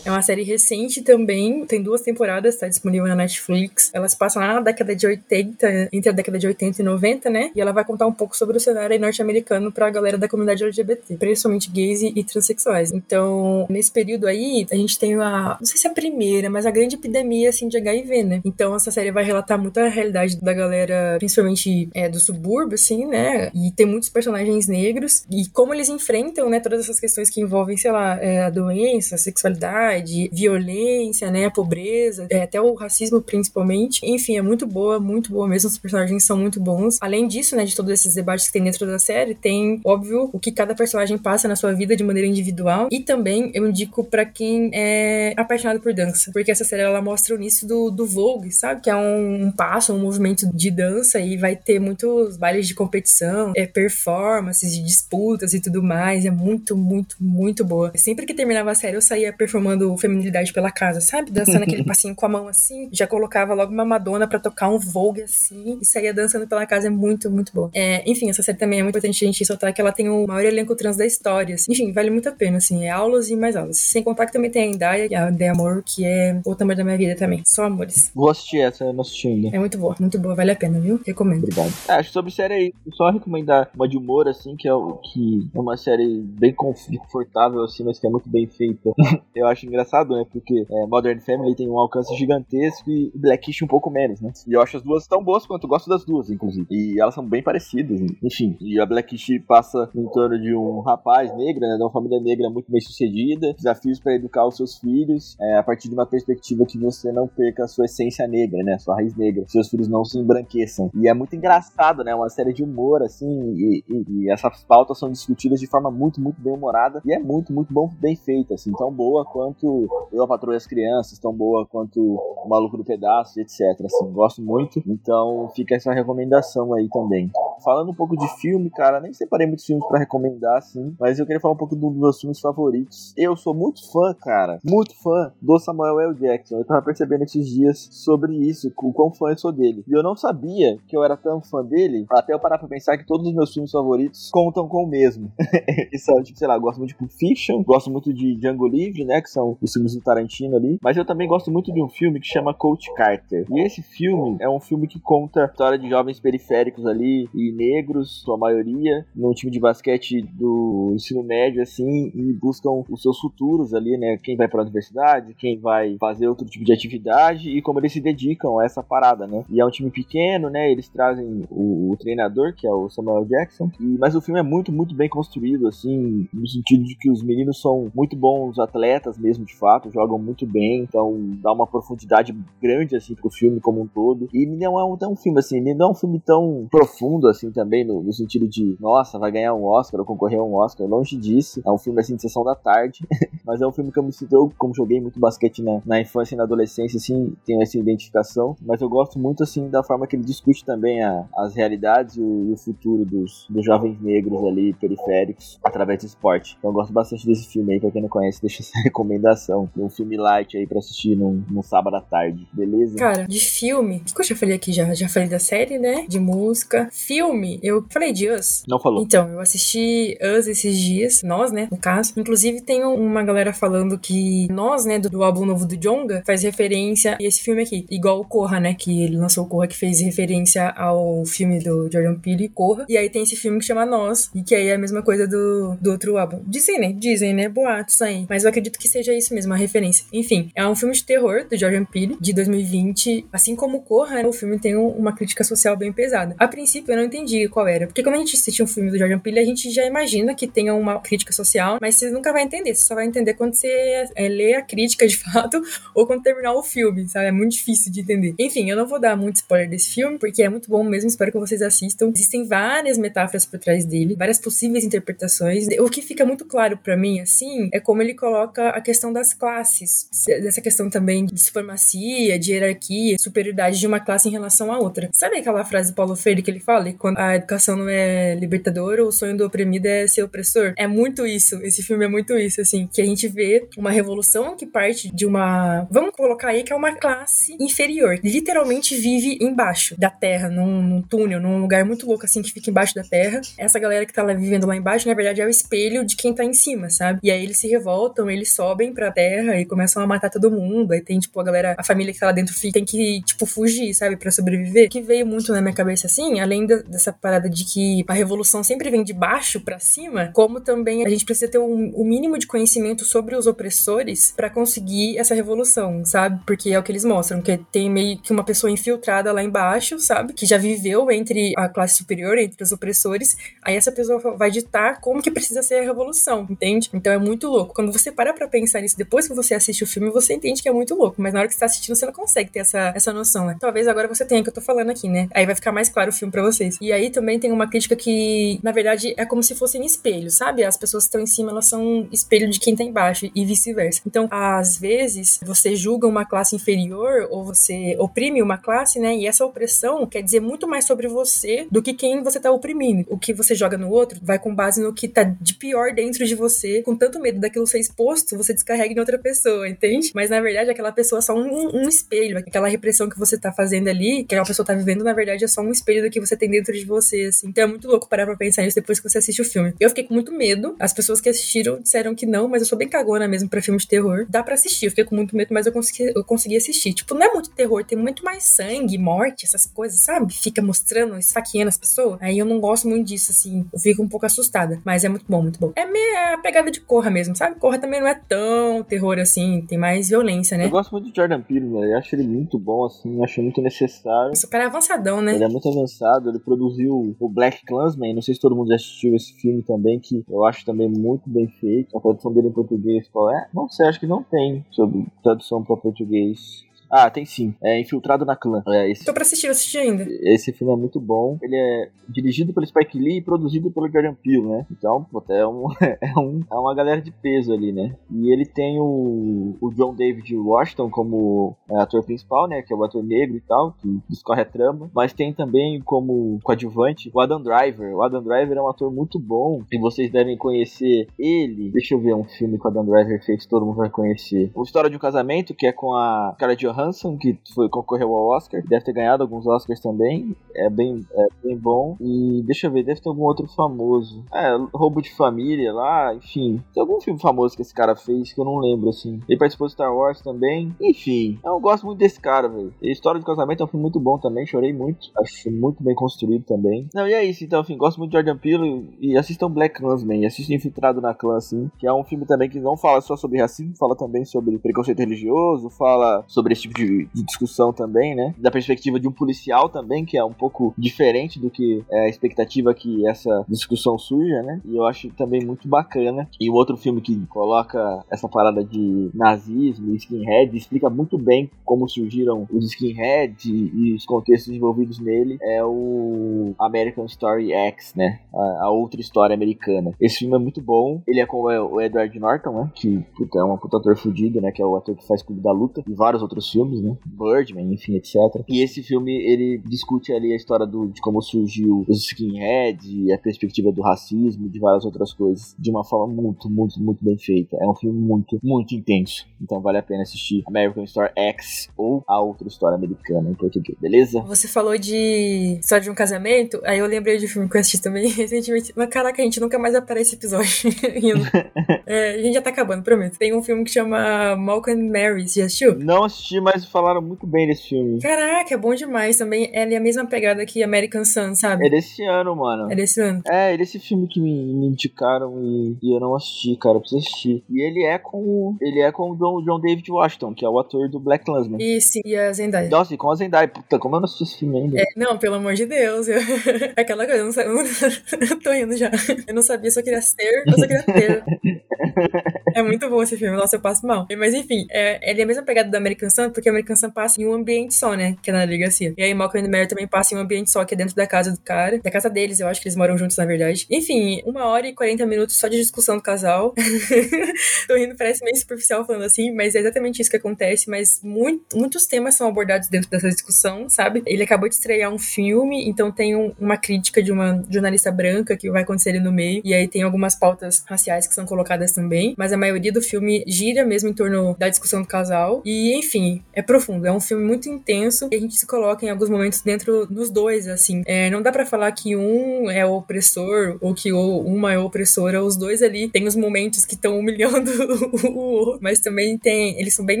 É uma série recente também, tem duas temporadas, tá disponível na Netflix. Elas passam lá na década de 80, entre a década de 80 e 90, né? E ela vai contar um pouco sobre o cenário norte-americano pra galera da comunidade LGBT, principalmente gays e transexuais. Então, nesse período aí, a gente tem a, não sei se é a primeira, mas a grande epidemia, assim, de HIV, né? Então, essa série vai relatar muito a realidade da galera, principalmente é, do subúrbio, assim, né? E tem muitos personagens negros e como eles enfrentam, né, todas essas questões que envolvem, sei lá, é, a doença, a sexualidade, de violência, né, pobreza, é, até o racismo principalmente. Enfim, é muito boa, muito boa mesmo, os personagens são muito bons. Além disso, né, de todos esses debates que tem dentro da série, tem, óbvio, o que cada personagem passa na sua vida de maneira individual e também eu indico para quem é apaixonado por dança, porque essa série ela mostra o início do, do Vogue, sabe? Que é um, um passo, um movimento de dança e vai ter muitos bailes de competição, é, performances, de disputas e tudo mais. É muito, muito, muito boa. Sempre que terminava a série, eu saía performando mostrando feminilidade pela casa, sabe? Dançando aquele [laughs] passinho com a mão assim. Já colocava logo uma Madonna pra tocar um Vogue assim e saía dançando pela casa. É muito, muito bom. É, enfim, essa série também é muito importante a gente soltar que ela tem o maior elenco trans da história. Assim. Enfim, vale muito a pena, assim. É aulas e mais aulas. Sem contar que também tem a Indaya, a The Amor, que é o tamanho da minha vida também. Só amores.
Vou assistir essa, eu não assisti ainda.
É muito boa, muito boa. Vale a pena, viu? Recomendo.
Obrigado. É, acho que sobre série aí, só recomendar uma de humor, assim, que é, o, que é uma série bem confortável, assim, mas que é muito bem feita. [laughs] eu acho engraçado, né? Porque é, Modern Family tem um alcance gigantesco e Blackish um pouco menos, né? E eu acho as duas tão boas quanto eu gosto das duas, inclusive. E elas são bem parecidas, enfim. E a Blackish passa em torno de um rapaz negro, né? De uma família negra muito bem sucedida, desafios para educar os seus filhos é, a partir de uma perspectiva que você não perca a sua essência negra, né? Sua raiz negra. Seus filhos não se embranqueçam. E é muito engraçado, né? Uma série de humor, assim, e, e, e essas pautas são discutidas de forma muito, muito bem humorada e é muito, muito bom, bem feita, assim. Tão boa quanto Eu, a Patroa e as Crianças, tão boa quanto O Maluco do Pedaço, etc. Assim, gosto muito. Então fica essa recomendação aí também. Falando um pouco de filme, cara, nem separei muitos filmes para recomendar, assim, mas eu queria falar um pouco dos meus filmes favoritos. Eu sou muito fã, cara, muito fã do Samuel L. Jackson. Eu tava percebendo esses dias sobre isso, o quão fã eu sou dele. E eu não sabia que eu era tão fã dele, até eu parar pra pensar que todos os meus filmes favoritos contam com o mesmo. [laughs] e são, tipo, sei lá, gosto muito de Fiction, gosto muito de Django Livre, né, que são os filmes do Tarantino ali, mas eu também gosto muito de um filme que chama Coach Carter. E esse filme é um filme que conta a história de jovens periféricos ali e negros, sua maioria, num time de basquete do ensino médio, assim, e buscam os seus futuros ali, né, quem vai para a universidade, quem vai fazer outro tipo de atividade e como eles se dedicam a essa parada, né. E é um time pequeno, né, eles trazem o, o treinador, que é o Samuel Jackson, e, mas o filme é muito, muito bem construído, assim, no sentido de que os meninos são muito bons atletas mesmo, de fato, jogam muito bem, então dá uma profundidade grande, assim, pro filme como um todo. E não é um, tão um filme, assim, não é um filme tão profundo, assim, também, no, no, sentido de, nossa, vai ganhar um Oscar ou concorrer a um Oscar, longe disso. É um filme, assim, de sessão da tarde, [laughs] mas é um filme que eu me sinto, eu, como joguei muito basquete na, na infância e na adolescência, assim, tenho essa identificação, mas eu gosto muito, assim, da forma que ele discute também a, as realidades e o, o futuro dos, dos jovens negros ali, periféricos, através do esporte. Então eu gosto bastante desse filme aí, pra quem não conhece, [laughs] deixa essa recomendação. Um filme light aí pra assistir num, num sábado à tarde, beleza?
Cara, de filme, o que, que eu já falei aqui já? Já falei da série, né? De música. Filme, eu falei de Us.
Não falou.
Então, eu assisti Us esses dias, nós, né, no caso. Inclusive, tem uma galera falando que nós, né, do, do álbum novo do Jonga, faz referência a esse filme aqui. Igual o Corra, né, que ele lançou o Corra, que fez referência ao filme do Jordan Peele, Corra. E aí tem esse filme que chama Nós, e que aí é a mesma coisa do, do outro álbum. Dizem, né? Dizem, né? Boatos aí. Mas eu acredito que seja isso mesmo, a referência. Enfim, é um filme de terror do Jordan Peele, de 2020. Assim como Corra, né, o filme tem uma crítica social bem pesada. A princípio, eu não entendi qual era. Porque quando a gente assiste um filme do Jordan Peele, a gente já imagina que tenha uma crítica social, mas você nunca vai entender. Você só vai entender quando você é, lê a crítica de [laughs] fato ou quando terminar o filme, sabe? É muito difícil de entender. Enfim, eu não vou dar muito spoiler desse filme, porque é muito bom mesmo. Espero que vocês assistam. Existem várias metáforas por trás dele, várias possíveis interpretações. O que fica muito claro para mim, assim, é como ele coloca a questão das classes, dessa questão também de supremacia, de hierarquia, superioridade de uma classe em relação à outra. Sabe aquela frase do Paulo Freire que ele fala? Quando a educação não é libertadora, o sonho do oprimido é ser opressor. É muito isso. Esse filme é muito isso, assim, que a gente vê uma revolução que parte de uma. Vamos colocar aí que é uma classe inferior. Literalmente vive embaixo da terra, num, num túnel, num lugar muito louco, assim, que fica embaixo da terra. Essa galera que tá lá vivendo lá embaixo, na verdade, é o espelho de quem tá em cima, sabe? E aí eles se revoltam, eles sobem pra terra e começam a matar todo mundo. Aí tem, tipo, a galera, a família que tá lá dentro tem que, tipo, fugir, sabe? Pra sobreviver. Que veio muito na minha cabeça, assim, além dessa parada de que a revolução sempre vem de baixo para cima, como também a gente precisa ter o um, um mínimo de conhecimento sobre os opressores para conseguir essa revolução, sabe? Porque é o que eles mostram, que tem meio que uma pessoa infiltrada lá embaixo, sabe? Que já viveu entre a classe superior, entre os opressores. Aí essa pessoa vai ditar como que precisa ser a revolução, entende? Então é muito louco. Quando você para pra pensar nisso, depois que você assiste o filme, você entende que é muito louco. Mas na hora que você tá assistindo, você não consegue ter essa, essa noção, né? Talvez agora você tenha que eu tô falando aqui, né? Aí vai ficar mais claro o filme para vocês. E aí também tem uma crítica que, na verdade, é como se fossem espelhos, sabe? As pessoas que estão em cima, elas são espelho de quem tá embaixo e vice-versa. Então, às vezes, você julga uma classe inferior ou você oprime uma classe, né? E essa opressão quer dizer muito mais sobre você do que quem você tá oprimindo. O que você joga no outro vai com base no que tá de pior dentro de você, com tanto medo daquilo ser exposto, você descarrega carrega em outra pessoa, entende? Mas na verdade aquela pessoa é só um, um espelho. Aquela repressão que você tá fazendo ali, que aquela pessoa tá vivendo, na verdade é só um espelho do que você tem dentro de você, assim. Então é muito louco parar pra pensar nisso depois que você assiste o filme. Eu fiquei com muito medo. As pessoas que assistiram disseram que não, mas eu sou bem cagona mesmo pra filme de terror. Dá pra assistir. Eu fiquei com muito medo, mas eu consegui, eu consegui assistir. Tipo, não é muito terror, tem muito mais sangue, morte, essas coisas, sabe? Fica mostrando, esfaqueando as pessoas. Aí eu não gosto muito disso, assim. Eu fico um pouco assustada. Mas é muito bom, muito bom. É meio a pegada de Corra mesmo, sabe? Corra também não é tão terror assim, tem mais violência, né?
Eu gosto muito de Jordan Peele, velho. Eu acho ele muito bom, assim. Eu acho muito necessário.
Esse cara é avançadão, né?
Ele é muito avançado. Ele produziu o Black Clansman. Não sei se todo mundo já assistiu esse filme também, que eu acho também muito bem feito. A tradução dele em português qual é? Não sei, acho que não tem sobre tradução para português. Ah, tem sim. É Infiltrado na Clã. É, esse,
Tô pra assistir, eu assisti ainda.
esse filme é muito bom. Ele é dirigido pelo Spike Lee e produzido pelo Jordan Peele, né? Então, é, um, [laughs] é, um, é uma galera de peso ali, né? E ele tem o, o John David Washington como é, ator principal, né? Que é o ator negro e tal, que discorre a trama. Mas tem também como coadjuvante o Adam Driver. O Adam Driver é um ator muito bom. E vocês devem conhecer ele. Deixa eu ver um filme com o Adam Driver feito, todo mundo vai conhecer. O História de um Casamento, que é com a cara de Johansson, que foi, concorreu ao Oscar, deve ter ganhado alguns Oscars também, é bem, é bem bom. E deixa eu ver, deve ter algum outro famoso. É, Roubo de Família lá, enfim. Tem algum filme famoso que esse cara fez que eu não lembro, assim. Ele participou de Star Wars também. Enfim, eu gosto muito desse cara, velho. História de Casamento é um filme muito bom também, chorei muito. Acho muito bem construído também. Não, e é isso, então, enfim, gosto muito de Jordan Peele e assistam Black Clansman, assistam Infiltrado na Clã, assim, que é um filme também que não fala só sobre racismo, fala também sobre preconceito religioso, fala sobre esse tipo de, de discussão também, né? Da perspectiva de um policial também, que é um pouco diferente do que é a expectativa que essa discussão surja, né? E eu acho também muito bacana. E o outro filme que coloca essa parada de nazismo e skinhead explica muito bem como surgiram os skinheads e, e os contextos envolvidos nele é o American Story X, né? A, a, outra história americana. Esse filme é muito bom. Ele é com o Edward Norton, né? Que puta, é um ator fudido, né? Que é o ator que faz Clube da Luta e vários outros filmes, né? Birdman, enfim, etc. E esse filme, ele discute ali a história do, de como surgiu os skinheads a perspectiva do racismo e de várias outras coisas de uma forma muito, muito, muito bem feita. É um filme muito, muito intenso. Então vale a pena assistir American Story X ou a outra história americana em português, beleza?
Você falou de história de um casamento, aí eu lembrei de um filme que eu assisti também [laughs] recentemente. Mas caraca, a gente nunca mais aparece episódio. [laughs] [laughs] é, a gente já tá acabando, prometo. Tem um filme que chama Malcolm and Mary, você já assistiu?
Não assisti, mas falaram muito bem desse filme.
Caraca, é bom demais também. Ele é a mesma pegada que American Sun, sabe?
É desse ano, mano.
É desse ano.
É, é desse filme que me, me indicaram e, e, eu não assisti, cara. Eu preciso assistir. E ele é com ele é com o John, John David Washington, que é o ator do Black Clansman.
E sim, e a Zendaya.
Nossa, e com a Zendaya. Puta, como eu não assisti esse filme ainda?
É, não, pelo amor de Deus. Eu... [laughs] Aquela coisa, eu não sabia. Eu [laughs] tô indo já. Eu não sabia se eu queria ser eu queria ter. [laughs] É muito bom esse filme, nossa, eu passo mal. Mas enfim, é, ele é a mesma pegada do American Sun, porque American Sun passa em um ambiente só, né? Que é na delegacia. E aí Malcolm and Mary também passa em um ambiente só, que é dentro da casa do cara. Da casa deles, eu acho que eles moram juntos, na verdade. Enfim, uma hora e 40 minutos só de discussão do casal. [laughs] Tô rindo, parece meio superficial falando assim, mas é exatamente isso que acontece. Mas muito, muitos temas são abordados dentro dessa discussão, sabe? Ele acabou de estrear um filme, então tem um, uma crítica de uma jornalista branca que vai acontecer ali no meio. E aí tem algumas pautas raciais que são colocadas também. Mas a maioria do filme gira mesmo em torno da discussão do casal. E, enfim, é profundo. É um filme muito intenso e a gente se coloca em alguns momentos dentro dos dois, assim. É, não dá para falar que um é o opressor ou que uma é opressora. Os dois ali tem os momentos que estão humilhando [laughs] o outro, mas também tem. Eles são bem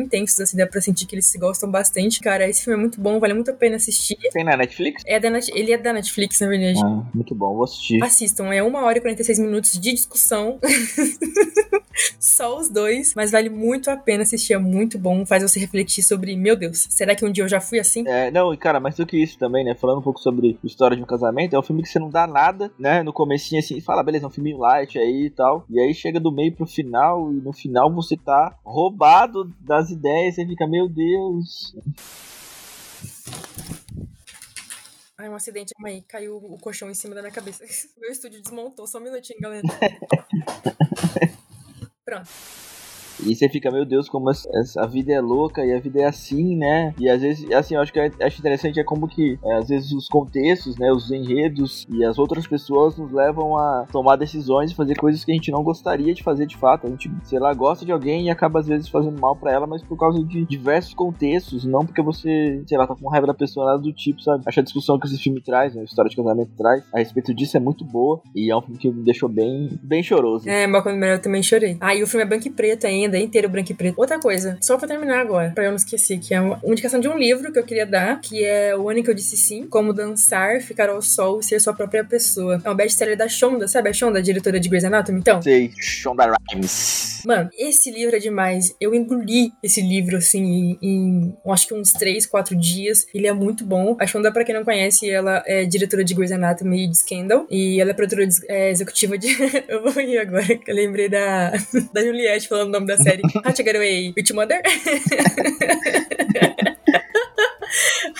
intensos, assim, dá pra sentir que eles se gostam bastante. Cara, esse filme é muito bom, vale muito a pena assistir.
Tem na Netflix?
É da Net... Ele é da Netflix, na verdade.
Ah, muito bom, vou assistir.
Assistam, é uma hora e 46 minutos de discussão. [laughs] Só os dois, mas vale muito a pena assistir, é muito bom, faz você refletir sobre, meu Deus, será que um dia eu já fui assim?
É, não, e cara, mais do que isso também, né, falando um pouco sobre história de um casamento, é um filme que você não dá nada, né, no comecinho assim, fala, beleza, é um filme light aí e tal, e aí chega do meio pro final, e no final você tá roubado das ideias, você fica, meu Deus...
Ai, um acidente. Calma aí, caiu o colchão em cima da minha cabeça. [laughs] Meu estúdio desmontou. Só um minutinho, galera. [laughs] Pronto.
E você fica, meu Deus, como a vida é louca e a vida é assim, né? E às vezes, assim, eu acho que acho interessante é como que, é, às vezes, os contextos, né, os enredos e as outras pessoas nos levam a tomar decisões e fazer coisas que a gente não gostaria de fazer de fato. A gente, sei lá, gosta de alguém e acaba, às vezes, fazendo mal para ela, mas por causa de diversos contextos, não porque você, sei lá, tá com raiva da pessoa, nada do tipo, sabe? Acho a discussão que esse filme traz, né, a história de casamento traz, a respeito disso é muito boa e é um filme que me deixou bem, bem choroso.
É, Malcolm Melhor eu também chorei. Ah, e o filme é branco e preto ainda, inteiro branco e preto. Outra coisa, só pra terminar agora, pra eu não esquecer, que é uma indicação de um livro que eu queria dar, que é O Ano que eu disse sim, Como Dançar, Ficar ao Sol e Ser Sua Própria Pessoa. É um best-seller da Shonda, sabe a Shonda, diretora de Grey's Anatomy? Então.
Sei, Shonda Rhimes.
Mano, esse livro é demais. Eu engoli esse livro, assim, em, em acho que uns 3, 4 dias. Ele é muito bom. A Shonda, pra quem não conhece, ela é diretora de Grey's Anatomy e de Scandal. E ela é produtora de, é, executiva de. [laughs] eu vou rir agora, que eu lembrei da, [laughs] da Juliette falando o nome da série. Get Away with Mother. [laughs]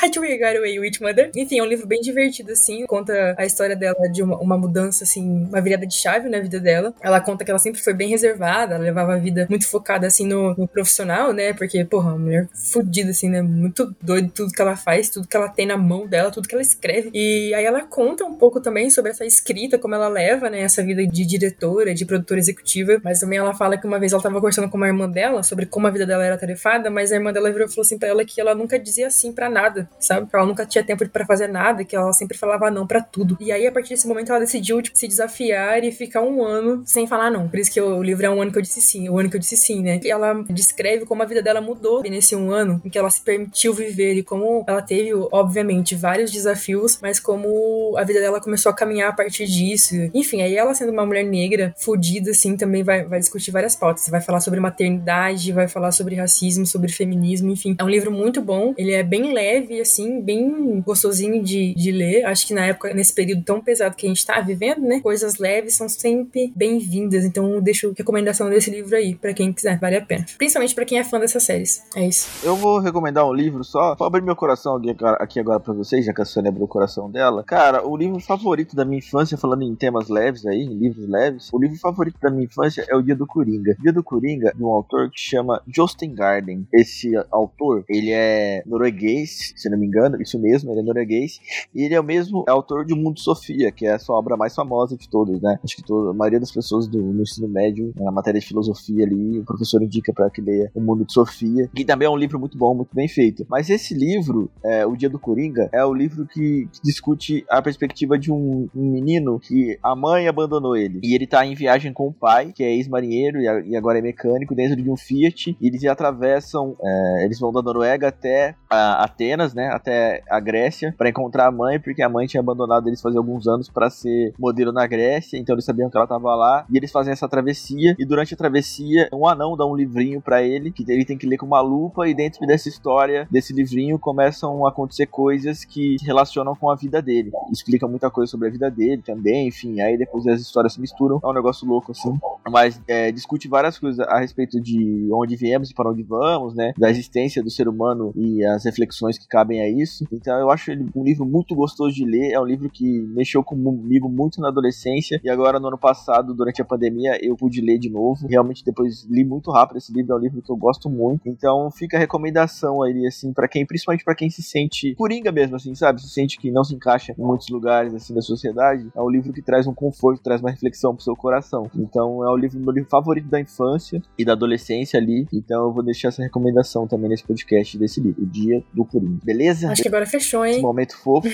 How to Get Away with Mother. Enfim, é um livro bem divertido, assim. Conta a história dela de uma, uma, mudança, assim, uma virada de chave na vida dela. Ela conta que ela sempre foi bem reservada, ela levava a vida muito focada, assim, no, no profissional, né? Porque, porra, uma mulher fodida, assim, né? Muito doida tudo que ela faz, tudo que ela tem na mão dela, tudo que ela escreve. E aí ela conta um pouco também sobre essa escrita, como ela leva, né? Essa vida de diretora, de produtora executiva. Mas também ela fala que uma vez ela tava conversando com uma irmã dela sobre como a vida dela era tarefada, mas a irmã dela virou e falou assim pra ela que ela nunca dizia assim para nada, sabe? Que ela nunca tinha tempo para fazer nada, que ela sempre falava não para tudo. E aí, a partir desse momento, ela decidiu, tipo, se desafiar e ficar um ano sem falar não. Por isso que o livro é um ano que eu disse sim, o ano que eu disse sim, né? E ela descreve como a vida dela mudou nesse um ano em que ela se permitiu viver e como ela teve, obviamente, vários desafios, mas como a vida dela começou a caminhar a partir disso. Enfim, aí ela sendo uma mulher negra, fodida, assim, também vai, vai discutir várias pautas. Vai falar sobre maternidade, vai falar sobre racismo, sobre feminismo, enfim. É um livro muito bom, ele é bem leve, assim, bem gostosinho de, de ler. Acho que na época, nesse período tão pesado que a gente tá vivendo, né? Coisas leves são sempre bem-vindas. Então, eu deixo recomendação desse livro aí, para quem quiser, vale a pena. Principalmente para quem é fã dessas séries. É isso.
Eu vou recomendar um livro só, pra abrir meu coração aqui agora pra vocês, já que a Sônia abriu o coração dela. Cara, o livro favorito da minha infância, falando em temas leves aí, em livros leves, o livro favorito da minha infância é O Dia do Coringa. O Dia do Coringa, de um autor que chama Justin Garden. Esse autor, ele é norueguês, se não me engano, isso mesmo, ele é norueguês. E ele é o mesmo autor de O Mundo Sofia, que é a sua obra mais famosa de todas, né? Acho que toda, a maioria das pessoas do, no ensino médio, na matéria de filosofia ali, o professor indica para que leia O Mundo de Sofia, que também é um livro muito bom, muito bem feito. Mas esse livro, é, O Dia do Coringa, é o livro que, que discute a perspectiva de um, um, menino que a mãe abandonou ele. E ele tá em viagem com o pai, que é ex-marinheiro e, e, agora é mecânico, dentro de um Fiat. E eles atravessam, é, eles vão da Noruega até a Atenas, né? Até a Grécia, para encontrar a mãe, porque a mãe tinha abandonado eles fazia alguns anos para ser modelo na Grécia, então eles sabiam que ela tava lá. E eles fazem essa travessia. E durante a travessia, um anão dá um livrinho para ele, que ele tem que ler com uma lupa. E dentro dessa história, desse livrinho, começam a acontecer coisas que se relacionam com a vida dele. Explica muita coisa sobre a vida dele também, enfim. Aí depois as histórias se misturam. É um negócio louco, assim. Mas é, discute várias coisas a respeito de onde viemos e para onde vamos, né? Da existência do ser humano e as reflexões que cabem a isso. Então eu acho ele um livro muito gostoso de ler. É um livro que mexeu comigo muito na adolescência. E agora, no ano passado, durante a pandemia, eu pude ler de novo. Realmente, depois li muito rápido esse livro. É um livro que eu gosto muito. Então fica a recomendação aí, assim, para quem, principalmente para quem se sente coringa mesmo, assim, sabe? Se sente que não se encaixa em muitos lugares, assim, da sociedade. É um livro que traz um conforto, traz uma reflexão pro seu coração. Então é o livro, meu livro favorito da infância e da adolescência ali. Então eu vou deixar essa recomendação também nesse podcast desse livro, O Dia do Coringa. Beleza?
Acho que agora fechou, hein?
Esse momento fofo.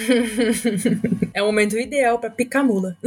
[laughs]
é o momento ideal para picar mula. [laughs]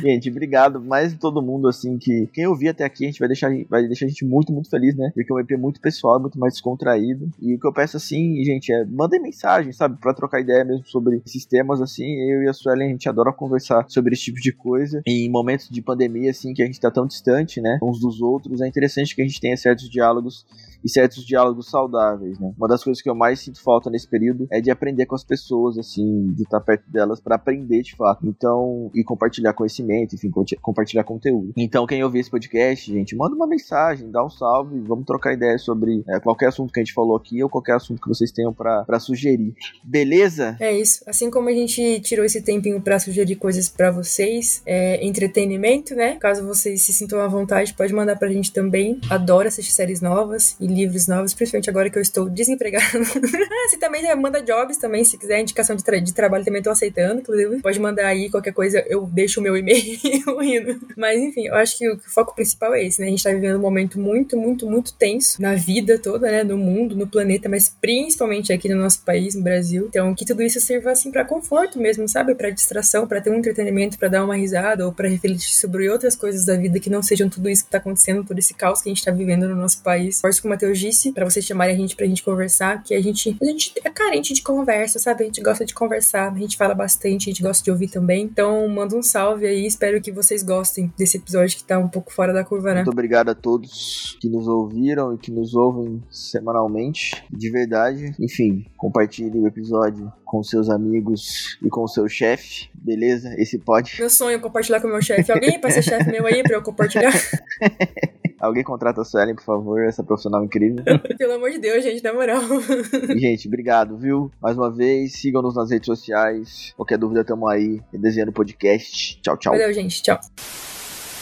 gente, obrigado mais todo mundo, assim, que quem ouvir até aqui, a gente vai deixar, vai deixar a gente muito, muito feliz, né? Porque é um EP muito pessoal, muito mais descontraído. E o que eu peço, assim, gente, é mandem mensagem, sabe? Pra trocar ideia mesmo sobre esses temas, assim. Eu e a Suelen, a gente adora conversar sobre esse tipo de coisa. E em momentos de pandemia, assim, que a gente tá tão distante, né? Uns dos outros, é interessante que a gente tenha certos diálogos e certos diálogos saudáveis. né? Uma das coisas que eu mais sinto falta nesse período é de aprender com as pessoas, assim, de estar perto delas para aprender de fato. Então, e compartilhar conhecimento, enfim, compartilhar conteúdo. Então, quem ouvir esse podcast, gente, manda uma mensagem, dá um salve, vamos trocar ideias sobre é, qualquer assunto que a gente falou aqui ou qualquer assunto que vocês tenham para sugerir. Beleza?
É isso. Assim como a gente tirou esse tempinho para sugerir coisas para vocês, é, entretenimento, né? Caso vocês se sintam à vontade, pode mandar pra gente também. Adoro assistir séries novas e livros novos, principalmente agora que eu estou desempregado. ah, [laughs] você também né, manda jobs também, se quiser indicação de, tra de trabalho também tô aceitando, inclusive. Pode mandar aí qualquer coisa, eu deixo o meu e-mail. [laughs] Mas enfim, eu acho que o, foco principal é esse, né? A gente tá vivendo um momento muito, muito, muito tenso na vida toda, né? No mundo, no planeta, mas principalmente aqui no nosso país, no Brasil. Então, que tudo isso sirva assim para conforto mesmo, sabe? Para distração, para ter um entretenimento, para dar uma risada ou para refletir sobre outras coisas da vida que não sejam tudo isso que tá acontecendo, todo esse caos que a gente tá vivendo no nosso país. Forço como o Matheus disse, para vocês chamarem a gente pra gente conversar, que a gente, a gente é carente de conversa, sabe? A gente gosta de conversar, a gente fala bastante, a gente gosta de ouvir também. Então, manda um salve aí, espero que vocês gostem desse episódio que tá um pouco fora da curva, né?
Muito obrigado a todos que nos ouviram e que nos ouvem semanalmente, de verdade. Enfim, compartilhe o episódio com seus amigos e com o seu chefe, beleza? Esse pode.
Meu sonho é compartilhar com o meu chefe. Alguém pra ser chefe meu aí pra eu compartilhar? [laughs]
Alguém contrata a Suelen, por favor, essa profissional incrível. [laughs]
Pelo amor de Deus, gente, na moral. [laughs]
gente, obrigado, viu? Mais uma vez, sigam-nos nas redes sociais. Qualquer dúvida, tamo aí. Desenhando podcast. Tchau, tchau.
Valeu, gente. Tchau.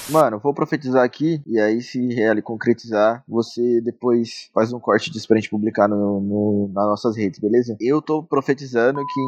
Mano, vou profetizar aqui, e aí se ele concretizar, você depois faz um corte disso pra gente publicar no, no, nas nossas redes, beleza? Eu tô profetizando que